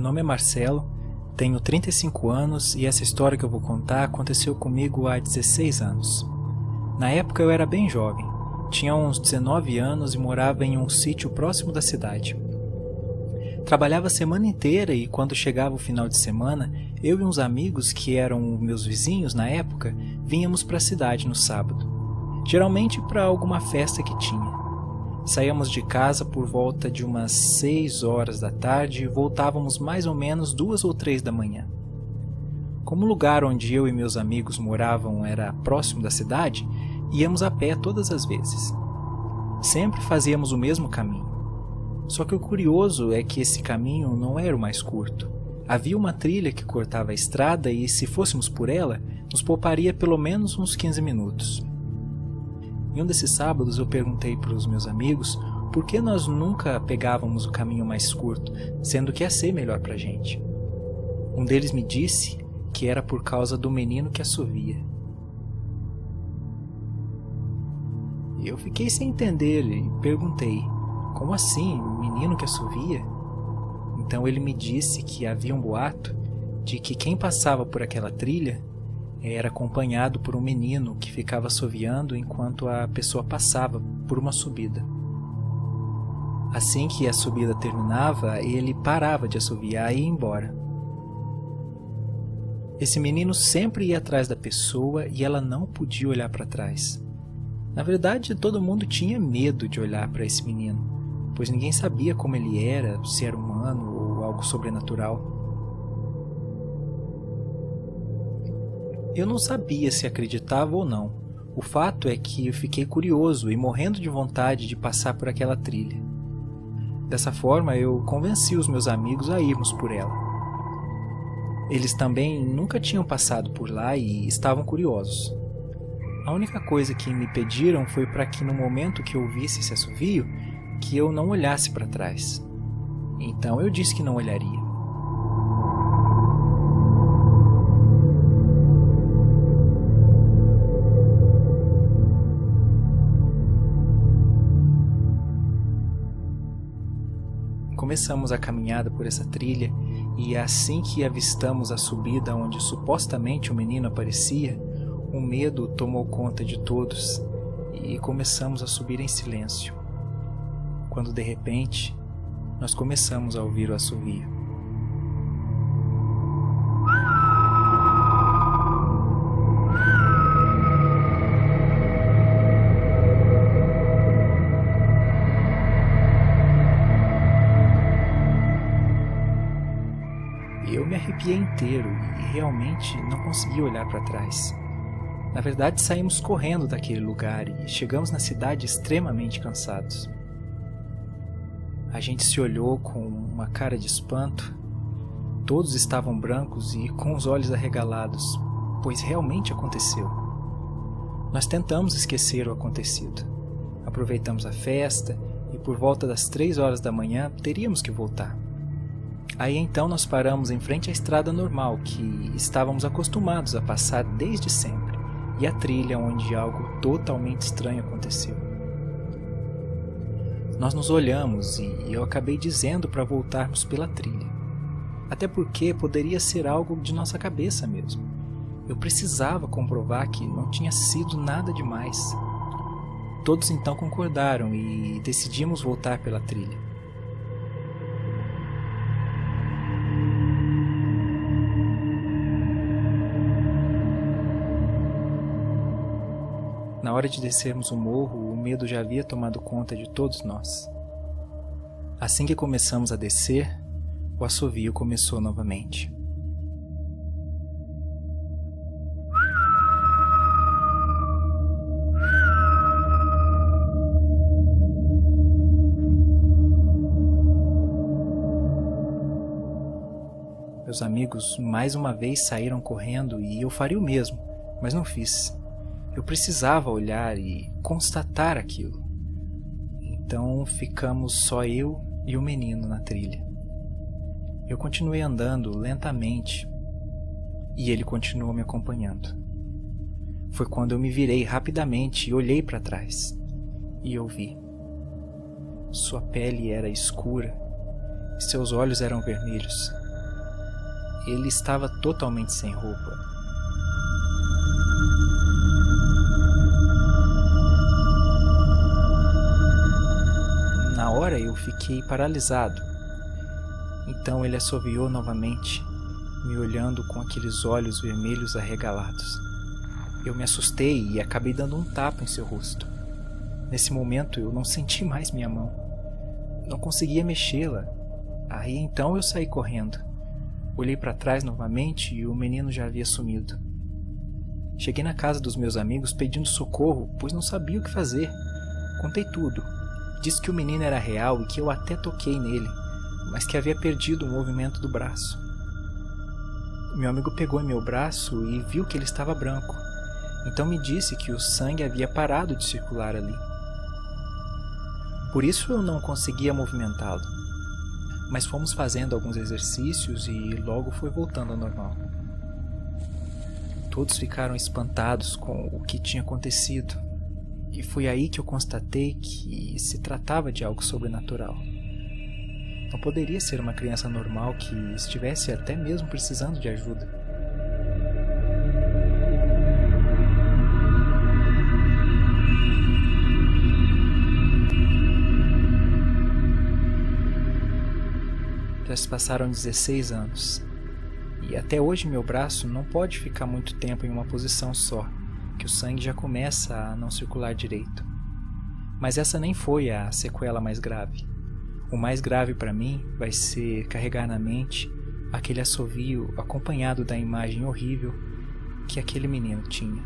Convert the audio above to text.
Meu nome é Marcelo, tenho 35 anos e essa história que eu vou contar aconteceu comigo há 16 anos. Na época eu era bem jovem, tinha uns 19 anos e morava em um sítio próximo da cidade. Trabalhava a semana inteira e quando chegava o final de semana, eu e uns amigos que eram meus vizinhos na época, vínhamos para a cidade no sábado. Geralmente para alguma festa que tinha. Saíamos de casa por volta de umas 6 horas da tarde e voltávamos mais ou menos duas ou três da manhã. Como o lugar onde eu e meus amigos moravam era próximo da cidade, íamos a pé todas as vezes. Sempre fazíamos o mesmo caminho. Só que o curioso é que esse caminho não era o mais curto. Havia uma trilha que cortava a estrada e, se fôssemos por ela, nos pouparia pelo menos uns 15 minutos. Em um desses sábados eu perguntei para os meus amigos por que nós nunca pegávamos o caminho mais curto, sendo que ia ser melhor para a gente. Um deles me disse que era por causa do menino que assovia. Eu fiquei sem entender e perguntei: Como assim, menino que assovia? Então ele me disse que havia um boato de que quem passava por aquela trilha era acompanhado por um menino que ficava assoviando enquanto a pessoa passava por uma subida. Assim que a subida terminava, ele parava de assoviar e ia embora. Esse menino sempre ia atrás da pessoa e ela não podia olhar para trás. Na verdade, todo mundo tinha medo de olhar para esse menino, pois ninguém sabia como ele era, se era humano ou algo sobrenatural. Eu não sabia se acreditava ou não. O fato é que eu fiquei curioso e morrendo de vontade de passar por aquela trilha. Dessa forma, eu convenci os meus amigos a irmos por ela. Eles também nunca tinham passado por lá e estavam curiosos. A única coisa que me pediram foi para que no momento que eu ouvisse esse assovio, que eu não olhasse para trás. Então eu disse que não olharia. Começamos a caminhada por essa trilha e assim que avistamos a subida onde supostamente o menino aparecia, o medo tomou conta de todos e começamos a subir em silêncio. Quando de repente, nós começamos a ouvir o assovio. Arrepiei inteiro e realmente não consegui olhar para trás. Na verdade, saímos correndo daquele lugar e chegamos na cidade extremamente cansados. A gente se olhou com uma cara de espanto. Todos estavam brancos e com os olhos arregalados, pois realmente aconteceu. Nós tentamos esquecer o acontecido. Aproveitamos a festa e por volta das três horas da manhã teríamos que voltar. Aí então nós paramos em frente à estrada normal que estávamos acostumados a passar desde sempre e a trilha onde algo totalmente estranho aconteceu. Nós nos olhamos e eu acabei dizendo para voltarmos pela trilha. Até porque poderia ser algo de nossa cabeça mesmo. Eu precisava comprovar que não tinha sido nada demais. Todos então concordaram e decidimos voltar pela trilha. Hora de descermos o morro, o medo já havia tomado conta de todos nós. Assim que começamos a descer, o assovio começou novamente. Meus amigos mais uma vez saíram correndo e eu faria o mesmo, mas não fiz. Eu precisava olhar e constatar aquilo. Então ficamos só eu e o menino na trilha. Eu continuei andando lentamente e ele continuou me acompanhando. Foi quando eu me virei rapidamente e olhei para trás e eu vi. Sua pele era escura e seus olhos eram vermelhos. ele estava totalmente sem roupa. Na hora eu fiquei paralisado. Então ele assoviou novamente, me olhando com aqueles olhos vermelhos arregalados. Eu me assustei e acabei dando um tapa em seu rosto. Nesse momento eu não senti mais minha mão. Não conseguia mexê-la. Aí então eu saí correndo. Olhei para trás novamente e o menino já havia sumido. Cheguei na casa dos meus amigos pedindo socorro, pois não sabia o que fazer. Contei tudo. Disse que o menino era real e que eu até toquei nele, mas que havia perdido o movimento do braço. Meu amigo pegou em meu braço e viu que ele estava branco. Então me disse que o sangue havia parado de circular ali. Por isso eu não conseguia movimentá-lo. Mas fomos fazendo alguns exercícios e logo foi voltando ao normal. Todos ficaram espantados com o que tinha acontecido, e foi aí que eu constatei que se tratava de algo sobrenatural. Não poderia ser uma criança normal que estivesse até mesmo precisando de ajuda. Já se passaram 16 anos. E até hoje meu braço não pode ficar muito tempo em uma posição só, que o sangue já começa a não circular direito. Mas essa nem foi a sequela mais grave. O mais grave para mim vai ser carregar na mente aquele assovio acompanhado da imagem horrível que aquele menino tinha.